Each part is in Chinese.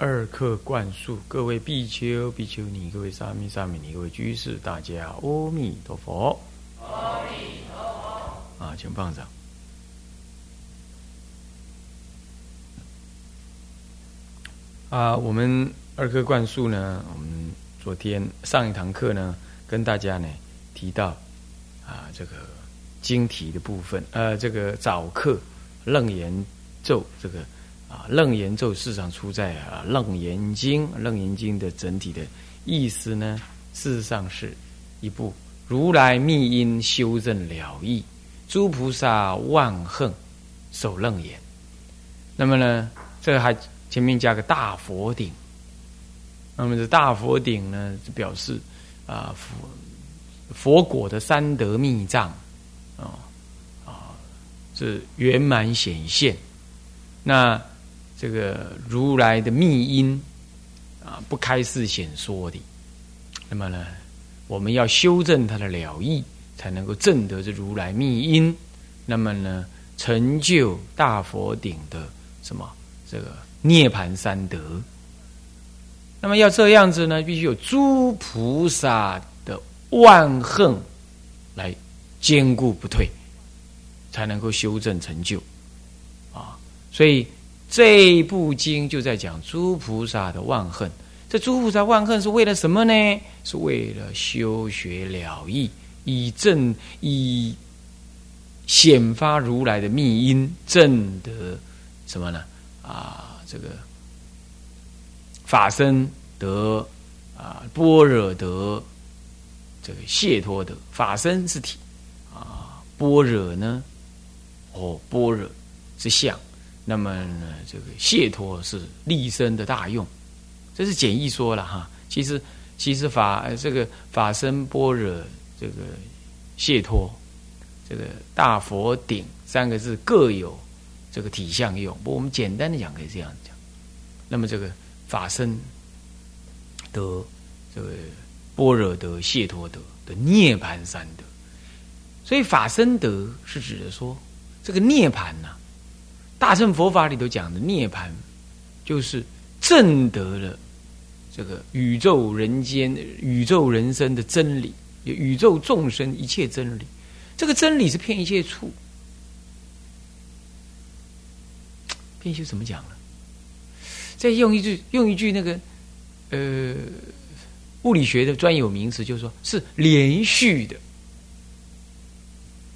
二课灌输，各位比丘、比丘尼，各位沙弥、沙弥尼，各位居士，大家阿弥陀佛。阿弥陀佛。啊，请放上。啊，我们二课灌输呢，我们昨天上一堂课呢，跟大家呢提到啊，这个经题的部分，呃，这个早课楞严咒这个。啊，《楞严咒》事实上出在啊，《楞严经》。《楞严经》的整体的意思呢，事实上是一部如来密因修正了义，诸菩萨万恨守楞严。那么呢，这还前面加个大佛顶。那么这大佛顶呢，表示啊佛佛果的三德密藏啊啊，是圆满显现。那这个如来的密因啊，不开示显说的。那么呢，我们要修正他的了义，才能够证得这如来密因。那么呢，成就大佛顶的什么这个涅盘三德。那么要这样子呢，必须有诸菩萨的万恨来坚固不退，才能够修正成就啊。所以。这部经就在讲诸菩萨的万恨。这诸菩萨万恨是为了什么呢？是为了修学了义，以正以显发如来的密因，正得什么呢？啊，这个法身得啊，般若得这个解脱得。法身是体啊，般若呢？哦，般若是相。那么呢，这个解脱是立身的大用，这是简易说了哈。其实，其实法这个法身般若这个解脱，这个大佛顶三个字各有这个体相用。不，我们简单的讲可以这样讲。那么这个法身得这个般若得解脱得的涅盘三德，所以法身德是指的说这个涅盘呐。大乘佛法里头讲的涅盘，就是证得了这个宇宙人间、宇宙人生的真理，宇宙众生一切真理。这个真理是骗一切处，骗一切怎么讲呢？再用一句，用一句那个呃物理学的专有名词，就是说是连续的。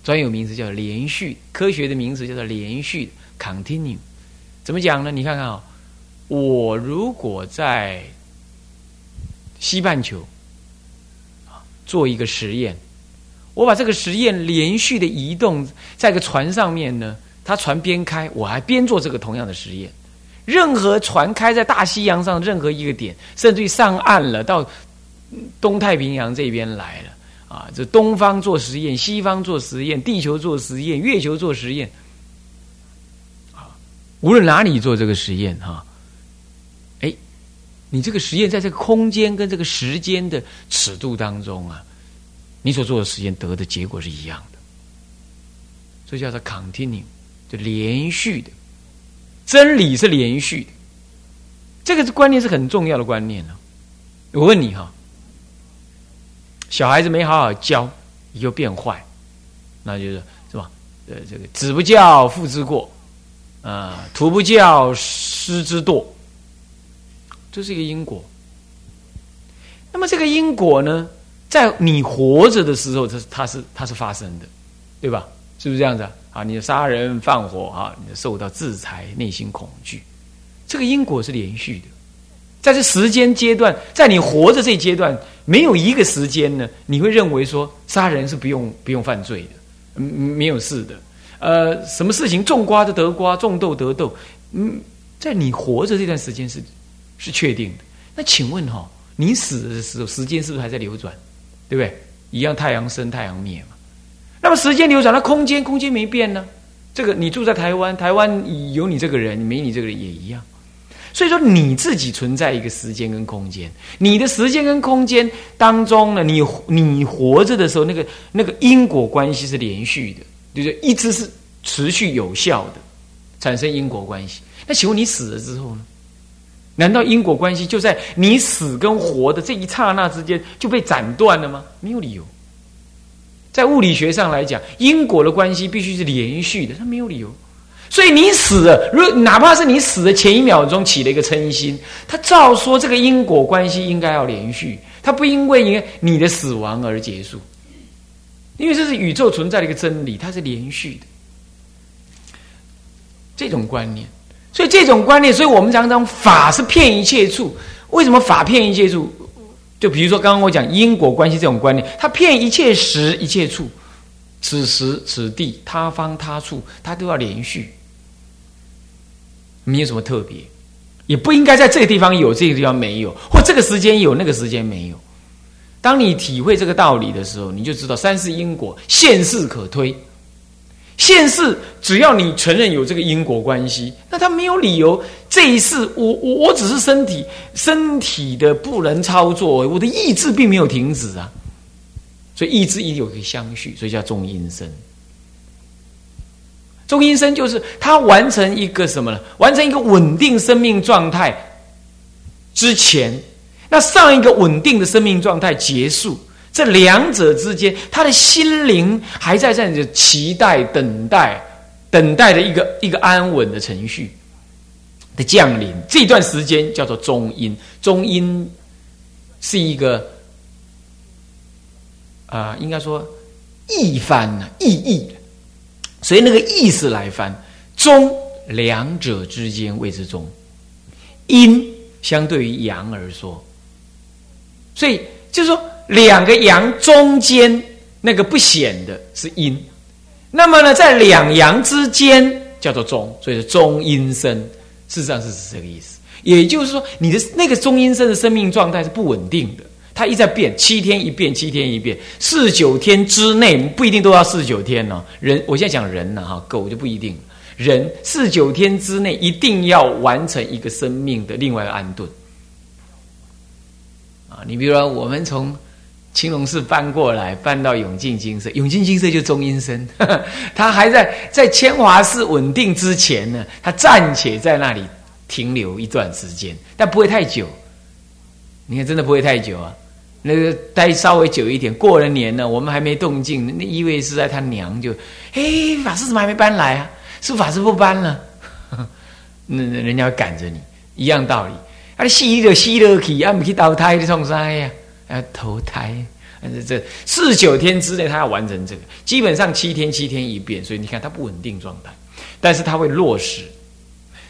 专有名词叫连续，科学的名词叫做连续。Continue，怎么讲呢？你看看啊，我如果在西半球做一个实验，我把这个实验连续的移动在一个船上面呢，它船边开，我还边做这个同样的实验。任何船开在大西洋上任何一个点，甚至于上岸了，到东太平洋这边来了啊，这东方做实验，西方做实验，地球做实验，月球做实验。无论哪里做这个实验哈，哎，你这个实验在这个空间跟这个时间的尺度当中啊，你所做的实验得的结果是一样的，这叫做 continue，就连续的，真理是连续的，这个观念是很重要的观念呢。我问你哈，小孩子没好好教，你就变坏，那就是是吧？呃，这个子不教，父之过。啊，徒不教，师之惰，这是一个因果。那么这个因果呢，在你活着的时候，它它是它是发生的，对吧？是不是这样子啊？你杀人放火啊，你受到制裁，内心恐惧，这个因果是连续的。在这时间阶段，在你活着这阶段，没有一个时间呢，你会认为说杀人是不用不用犯罪的，嗯，没有事的。呃，什么事情种瓜就得瓜，种豆得豆。嗯，在你活着这段时间是是确定的。那请问哈，你死的时候，时间是不是还在流转？对不对？一样，太阳升，太阳灭嘛。那么时间流转，那空间，空间没变呢？这个你住在台湾，台湾有你这个人，没你这个人也一样。所以说，你自己存在一个时间跟空间，你的时间跟空间当中呢，你你活着的时候，那个那个因果关系是连续的，对不对？一直是持续有效的，产生因果关系。那请问你死了之后呢？难道因果关系就在你死跟活的这一刹那之间就被斩断了吗？没有理由。在物理学上来讲，因果的关系必须是连续的，它没有理由。所以你死了，如哪怕是你死的前一秒钟起了一个嗔心，他照说这个因果关系应该要连续，它不因为因为你的死亡而结束，因为这是宇宙存在的一个真理，它是连续的。这种观念，所以这种观念，所以我们常常法是骗一切处。为什么法骗一切处？就比如说刚刚我讲因果关系这种观念，它骗一切时一切处，此时此地他方他处，它都要连续。没有什么特别，也不应该在这个地方有，这个地方没有，或这个时间有，那个时间没有。当你体会这个道理的时候，你就知道三世因果，现世可推。现世只要你承认有这个因果关系，那他没有理由这一世我我我只是身体身体的不能操作，我的意志并没有停止啊。所以意志一有一个相续，所以叫中阴身。中阴身就是他完成一个什么呢？完成一个稳定生命状态之前，那上一个稳定的生命状态结束，这两者之间，他的心灵还在在着期待、等待、等待的一个一个安稳的程序的降临。这段时间叫做中阴，中阴是一个啊，应该说易翻呢，意义。所以那个意思来翻，中两者之间谓之中，阴相对于阳而说，所以就是说两个阳中间那个不显的是阴，那么呢在两阳之间叫做中，所以是中阴身，事实上是这个意思。也就是说，你的那个中阴身的生命状态是不稳定的。它一在变，七天一变，七天一变，四九天之内不一定都要四九天呢。人，我现在讲人呢，哈，狗就不一定。人四九天之内一定要完成一个生命的另外一个安顿。你比如说，我们从青龙寺搬过来，搬到永靖金色，永靖金色就中阴身，他还在在千华寺稳定之前呢，他暂且在那里停留一段时间，但不会太久。你看，真的不会太久啊。那个待稍微久一点，过了年呢，我们还没动静，那意味是在他娘就，哎，法师怎么还没搬来啊？是法师不搬了？那人家赶着你，一样道理。啊，死就死了去，啊，不去投胎你创啥呀？啊，投胎。这四九天之内，他要完成这个，基本上七天七天一变，所以你看他不稳定状态，但是他会落实。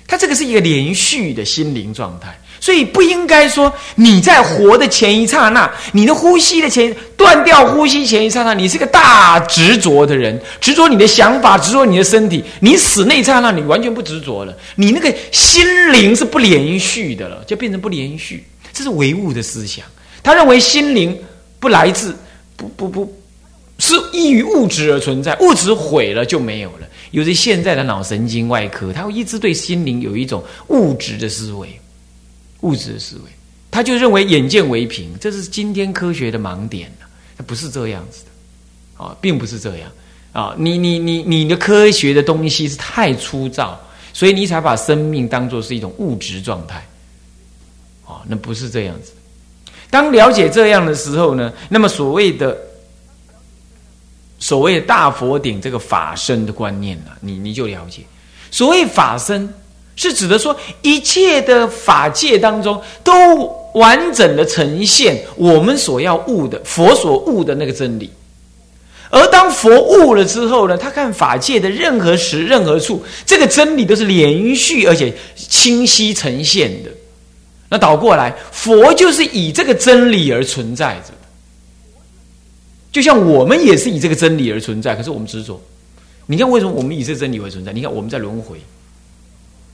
他这个是一个连续的心灵状态。所以不应该说你在活的前一刹那，你的呼吸的前断掉呼吸前一刹那，你是个大执着的人，执着你的想法，执着你的身体。你死那一刹那，你完全不执着了，你那个心灵是不连续的了，就变成不连续。这是唯物的思想，他认为心灵不来自不不不，是依于物质而存在，物质毁了就没有了。有些现在的脑神经外科，他会一直对心灵有一种物质的思维。物质的思维，他就认为眼见为凭，这是今天科学的盲点。它不是这样子的，啊，并不是这样啊。你你你你的科学的东西是太粗糙，所以你才把生命当做是一种物质状态，啊，那不是这样子。当了解这样的时候呢，那么所谓的所谓大佛顶这个法身的观念呢，你你就了解，所谓法身。是指的说，一切的法界当中都完整的呈现我们所要悟的佛所悟的那个真理。而当佛悟了之后呢，他看法界的任何时、任何处，这个真理都是连续而且清晰呈现的。那倒过来，佛就是以这个真理而存在着。就像我们也是以这个真理而存在，可是我们执着。你看，为什么我们以这真理为存在？你看，我们在轮回。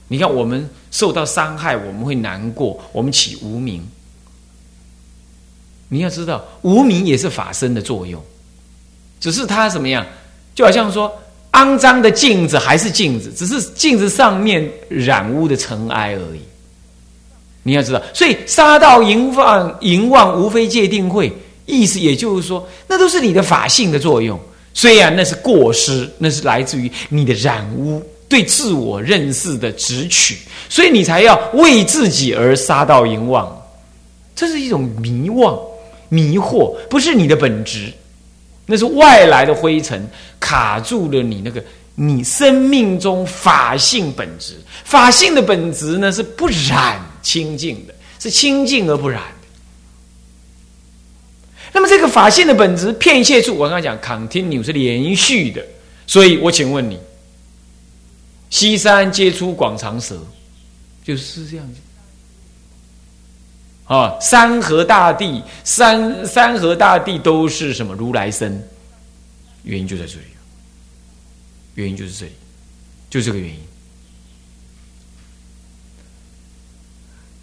你看，我们受到伤害，我们会难过，我们起无名。你要知道，无名也是法身的作用，只是它怎么样？就好像说，肮脏的镜子还是镜子，只是镜子上面染污的尘埃而已。你要知道，所以杀道淫妄淫妄，无非界定会，意思也就是说，那都是你的法性的作用。虽然那是过失，那是来自于你的染污，对自我认识的直取，所以你才要为自己而杀道淫妄，这是一种迷惘。迷惑不是你的本质，那是外来的灰尘卡住了你那个你生命中法性本质。法性的本质呢是不染清净的，是清净而不染。那么这个法性的本质，片切处，我刚刚讲 continue 是连续的，所以我请问你，西山皆出广长舌，就是这样子。啊，山河大地，山山河大地都是什么如来身？原因就在这里，原因就是这里，就这个原因。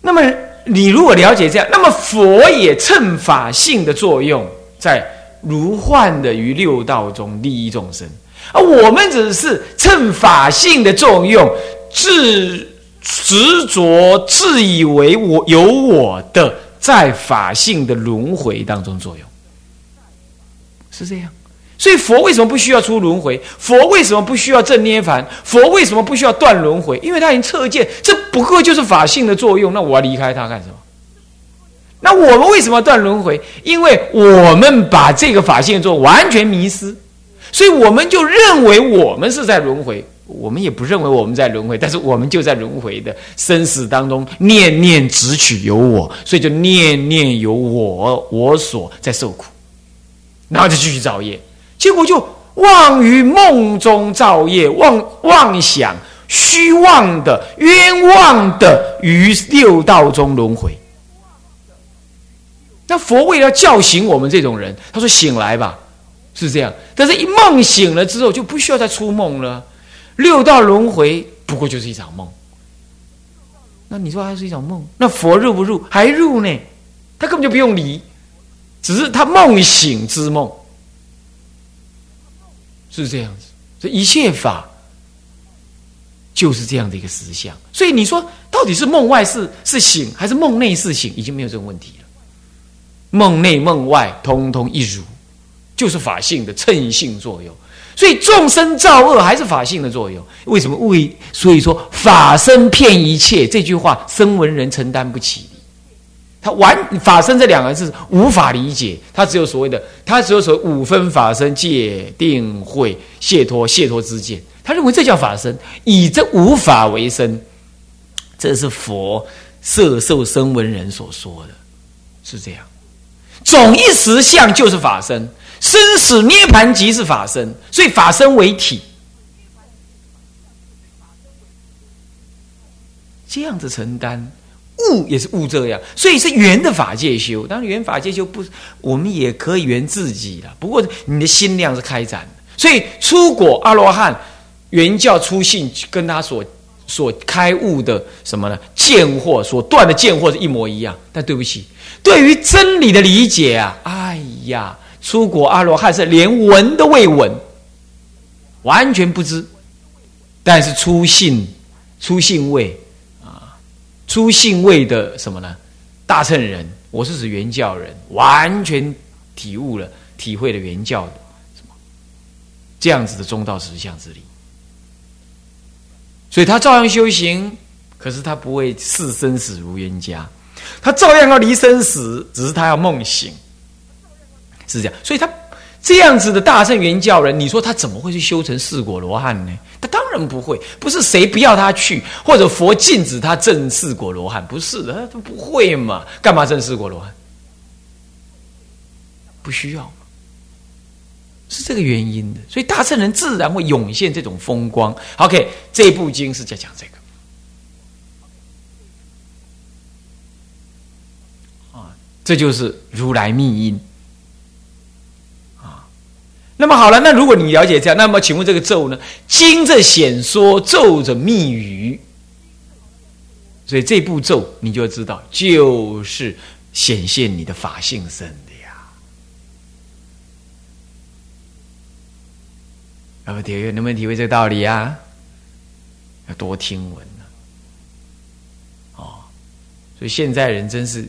那么你如果了解这样，那么佛也乘法性的作用，在如幻的于六道中利益众生，而我们只是趁法性的作用，自。执着自以为我有我的，在法性的轮回当中作用，是这样。所以佛为什么不需要出轮回？佛为什么不需要正涅盘？佛为什么不需要断轮回？因为他已经测见，这不过就是法性的作用。那我要离开他干什么？那我们为什么要断轮回？因为我们把这个法性做完全迷失，所以我们就认为我们是在轮回。我们也不认为我们在轮回，但是我们就在轮回的生死当中，念念只取有我，所以就念念有我，我所在受苦，然后就继续造业，结果就妄于梦中造业，妄妄想虚妄的冤枉的于六道中轮回。那佛为了叫醒我们这种人，他说：“醒来吧，是这样。”但是，一梦醒了之后，就不需要再出梦了。六道轮回不过就是一场梦，那你说还是一场梦？那佛入不入？还入呢？他根本就不用理，只是他梦醒之梦，是这样子。这一切法就是这样的一个实相。所以你说到底是梦外是是醒，还是梦内是醒？已经没有这个问题了。梦内梦外通通一如，就是法性的称性作用。所以众生造恶还是法性的作用？为什么为？所以说法身骗一切这句话，声闻人承担不起。他完法身这两个字无法理解，他只有所谓的，他只有所谓五分法身界定会解脱解脱之见。他认为这叫法身，以这无法为身，这是佛摄受声闻人所说的，是这样。总一实相就是法身。生死涅盘即是法身，所以法身为体，这样子承担悟也是悟这样，所以是圆的法界修。当然圆法界修不，我们也可以圆自己的。不过你的心量是开展的，所以出果阿罗汉原教出信，跟他所所开悟的什么呢？见惑所断的见惑是一模一样。但对不起，对于真理的理解啊，哎呀。出国阿罗汉是连闻都未闻，完全不知。但是出信、出信位啊，出信位的什么呢？大乘人，我是指原教人，完全体悟了、体会了原教的什么这样子的中道实相之理。所以他照样修行，可是他不会视生死如冤家，他照样要离生死，只是他要梦醒。是这样，所以他这样子的大圣原教人，你说他怎么会去修成四果罗汉呢？他当然不会，不是谁不要他去，或者佛禁止他证四果罗汉，不是的，他不会嘛？干嘛证四果罗汉？不需要，是这个原因的。所以大圣人自然会涌现这种风光。OK，这部经是在讲这个啊，这就是如来密因。那么好了，那如果你了解这样，那么请问这个咒呢？经着显说，咒着密语，所以这步骤你就知道，就是显现你的法性身的呀。那么，体会能不能体会这个道理啊？要多听闻呢。哦，所以现在人真是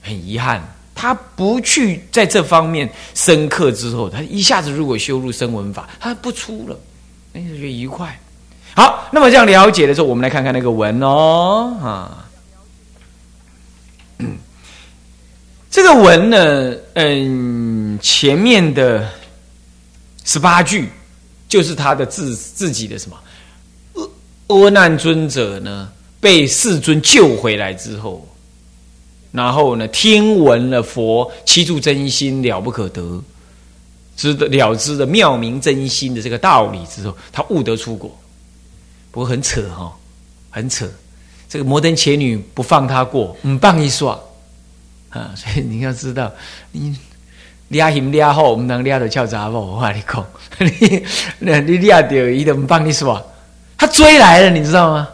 很遗憾，他不去在这方面深刻之后，他一下子如果修入声闻法，他不出了，那就觉得愉快。好，那么这样了解的时候，我们来看看那个文哦，啊，这个文呢，嗯，前面的十八句就是他的自自己的什么阿阿难尊者呢，被世尊救回来之后，然后呢，听闻了佛七住真心了不可得，知得了知的妙明真心的这个道理之后，他悟得出国。不过很扯哈，很扯。这个摩登伽女不放他过，唔放一耍啊！所以你要知道，你抓嫌抓好，唔能抓到俏杂某。我话你讲，你你抓到伊都唔放你耍，他追来了，你知道吗？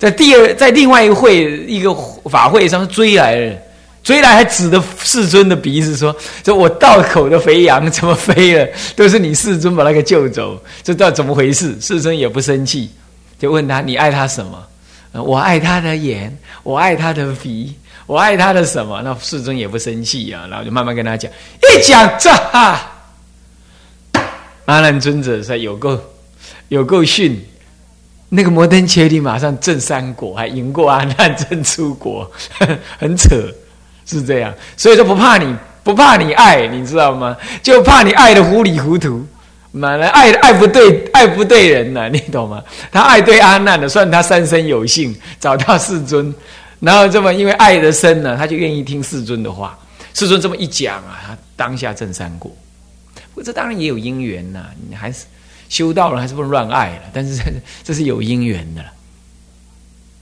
在第二，在另外一会一个法会上追来了，追来还指着世尊的鼻子说：“这我道口的肥羊怎么飞了？都是你世尊把那个救走，这道怎么回事？”世尊也不生气，就问他：“你爱他什么？”“我爱他的眼，我爱他的鼻，我爱他的什么？”那世尊也不生气啊，然后就慢慢跟他讲，一讲这哈，阿难尊者说：“有够有够训。”那个摩登伽利马上正三果，还赢过阿难正出国，很扯。是这样，所以说不怕你不怕你爱你知道吗？就怕你爱的糊里糊涂，满了爱爱不对爱不对人呢，你懂吗？他爱对阿难的，算他三生有幸找到世尊，然后这么因为爱的深呢，他就愿意听世尊的话。世尊这么一讲啊，他当下正三果。不过，这当然也有因缘呐，你还是修道人，还是不能乱爱了。但是这这是有因缘的了，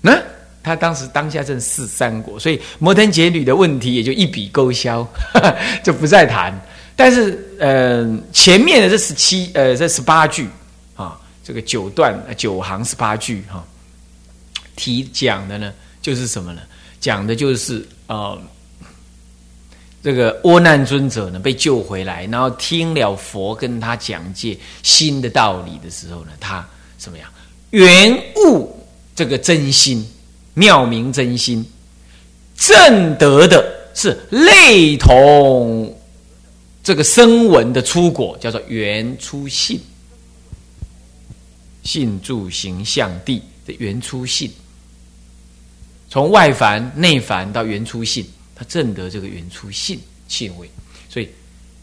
那。他当时当下正是三国，所以摩登劫女的问题也就一笔勾销，就不再谈。但是，呃，前面的这十七，呃，这十八句啊，这个九段九行十八句哈，提讲的呢，就是什么呢？讲的就是呃，这个窝难尊者呢被救回来，然后听了佛跟他讲解新的道理的时候呢，他怎么样？圆悟这个真心。妙明真心，正得的是类同这个声闻的出果，叫做原初信，信住形象地的原初性，从外凡内凡到原初性，他正得这个原初性性位，所以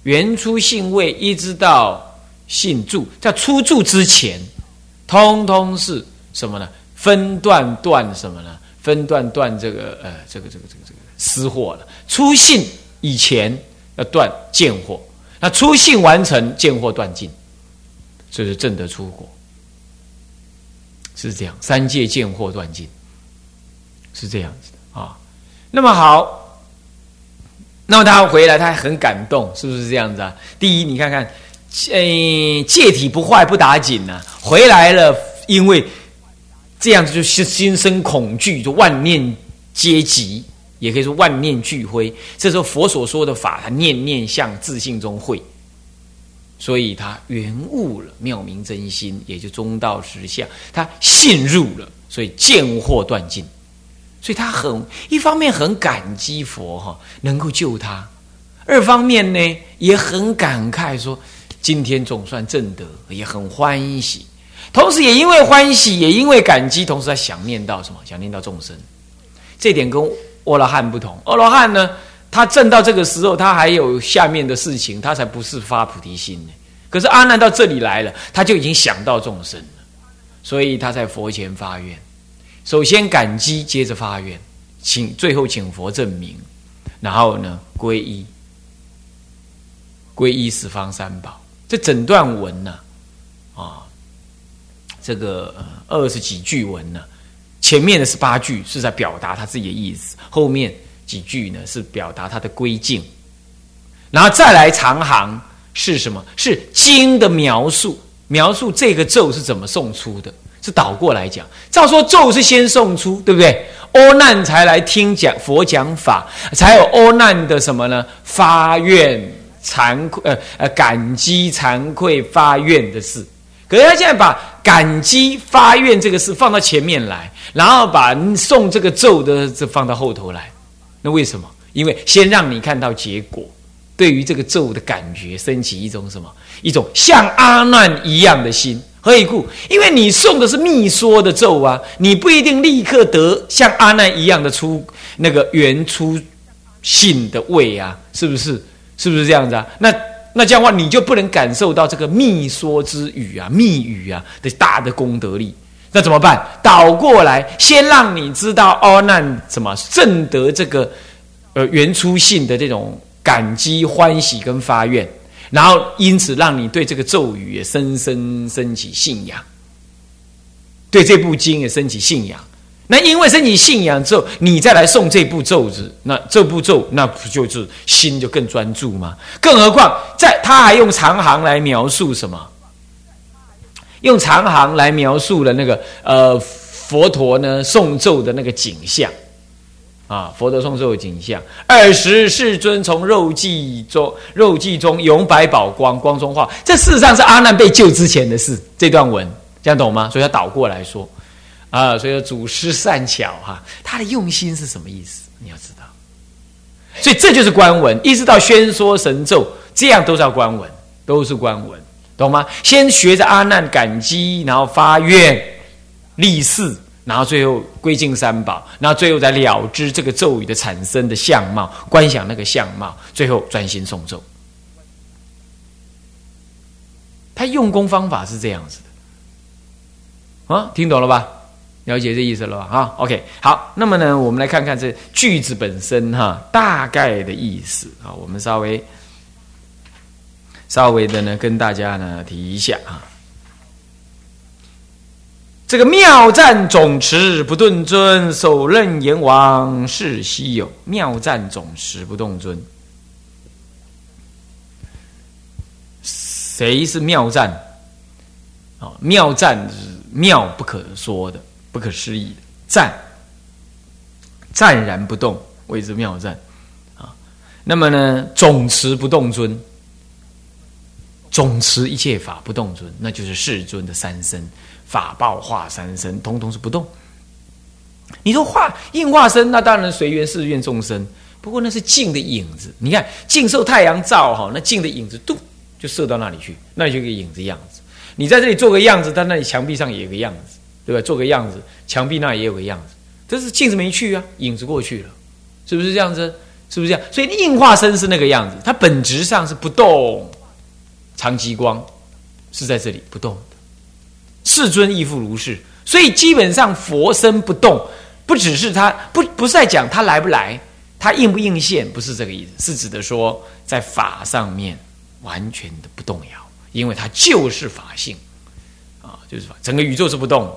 原初性位一直到性住，在出住之前，通通是什么呢？分段断什么呢？分段断这个呃，这个这个这个这个私货了。出信以前要断见货，那出信完成见货断尽，这是正得出国，是这样。三界见货断尽，是这样子的啊。那么好，那么他回来，他很感动，是不是这样子啊？第一，你看看，呃，戒体不坏不打紧呢，回来了，因为。这样子就心心生恐惧，就万念皆急，也可以说万念俱灰。这时候佛所说的法，他念念向自信中会，所以他圆悟了妙明真心，也就中道实相，他信入了，所以见惑断尽。所以他很一方面很感激佛哈，能够救他；二方面呢，也很感慨说，今天总算正得，也很欢喜。同时，也因为欢喜，也因为感激，同时他想念到什么？想念到众生。这点跟阿罗汉不同。阿罗汉呢，他正到这个时候，他还有下面的事情，他才不是发菩提心呢。可是阿难到这里来了，他就已经想到众生了，所以他在佛前发愿。首先感激，接着发愿，请最后请佛证明，然后呢，皈依，皈依十方三宝。这整段文呢，啊。这个二十几句文呢，前面的十八句是在表达他自己的意思，后面几句呢是表达他的归境，然后再来长行是什么？是经的描述，描述这个咒是怎么送出的，是倒过来讲。照说咒是先送出，对不对？阿难才来听讲佛讲法，才有阿难的什么呢？发愿惭愧，呃呃，感激惭愧发愿的事。可是他现在把感激发愿这个事放到前面来，然后把送这个咒的这放到后头来。那为什么？因为先让你看到结果，对于这个咒的感觉升起一种什么？一种像阿难一样的心。何以故？因为你送的是密说的咒啊，你不一定立刻得像阿难一样的出那个原初性的位啊，是不是？是不是这样子啊？那那这样的话，你就不能感受到这个密说之语啊、密语啊的大的功德力。那怎么办？倒过来，先让你知道阿难怎么正得这个呃原初性的这种感激、欢喜跟发愿。然后，因此让你对这个咒语也深深升起信仰，对这部经也升起信仰。那因为升起信仰之后，你再来诵这部咒子，那这部咒那不就是心就更专注吗？更何况，在他还用长行来描述什么？用长行来描述了那个呃佛陀呢诵咒的那个景象。啊！佛陀诵咒的景象，二十世尊从肉髻中肉髻中永百宝光光中化。这事实上是阿难被救之前的事。这段文这样懂吗？所以他倒过来说啊，所以要祖师善巧哈，他的用心是什么意思？你要知道。所以这就是官文，一直到宣说神咒，这样都叫官文，都是官文，懂吗？先学着阿难感激，然后发愿立誓。然后最后归敬三宝，然后最后再了知这个咒语的产生的相貌，观想那个相貌，最后专心诵咒。他用功方法是这样子的，啊，听懂了吧？了解这意思了吧？哈，OK，好，那么呢，我们来看看这句子本身哈，大概的意思啊，我们稍微稍微的呢，跟大家呢提一下啊。这个妙赞总持不顿尊，首任阎王是稀有。妙赞总持不动尊，谁是妙赞？啊，妙赞是妙不可说的、不可思议的赞，暂然不动谓之妙赞啊。那么呢，总持不动尊，总持一切法不动尊，那就是世尊的三身。法报化三身，通通是不动。你说化应化身，那当然随缘是愿众生。不过那是镜的影子。你看镜受太阳照，哈，那镜的影子，嘟就射到那里去，那就个影子样子。你在这里做个样子，在那里墙壁上也有个样子，对吧？做个样子，墙壁那也有个样子。这是镜子没去啊，影子过去了，是不是这样子？是不是这样？所以应化身是那个样子，它本质上是不动，长极光是在这里不动。世尊亦复如是，所以基本上佛身不动，不只是他不不是在讲他来不来，他应不应现，不是这个意思，是指的说在法上面完全的不动摇，因为他就是法性啊，就是，整个宇宙是不动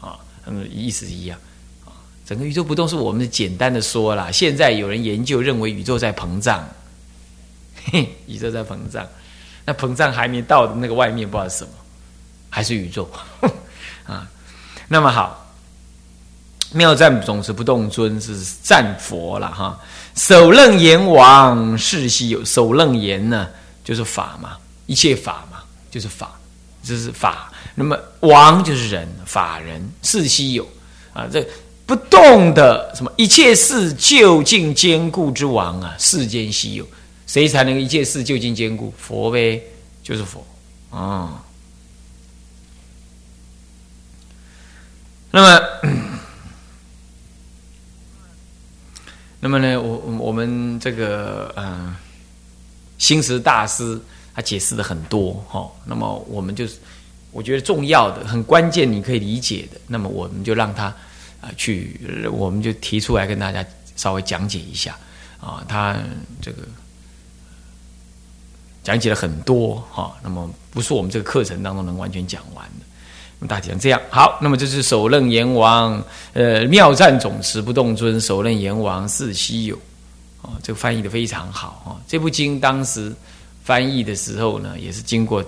啊，嗯，意思是一样啊，整个宇宙不动是我们简单的说了，现在有人研究认为宇宙在膨胀，嘿，宇宙在膨胀，那膨胀还没到的那个外面不知道是什么。还是宇宙 啊？那么好，妙赞总是不动尊是赞佛了哈。首楞阎王世稀有，首楞阎呢就是法嘛，一切法嘛就是法，这是法。那么王就是人，法人世稀有啊。这不动的什么一切事究竟坚固之王啊，世间稀有，谁才能一切事究竟坚固？佛呗，就是佛啊。那么，那么呢？我我们这个嗯，心慈大师他解释的很多哈。那么我们就是我觉得重要的、很关键，你可以理解的。那么我们就让他啊去，我们就提出来跟大家稍微讲解一下啊。他这个讲解了很多哈。那么不是我们这个课程当中能完全讲完的。大体上这样好，那么这是首任阎王，呃，妙战总持不动尊，首任阎王是稀有，啊，这个翻译的非常好啊。这部经当时翻译的时候呢，也是经过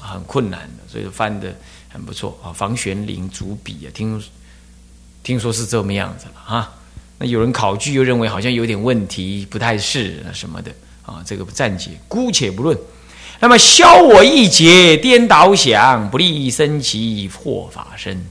很困难的，所以翻的很不错啊。房玄龄主笔啊，听听说是这么样子了啊。那有人考据又认为好像有点问题，不太是啊什么的啊，这个暂且姑且不论。那么消我一劫颠倒，想不利益生起破法身。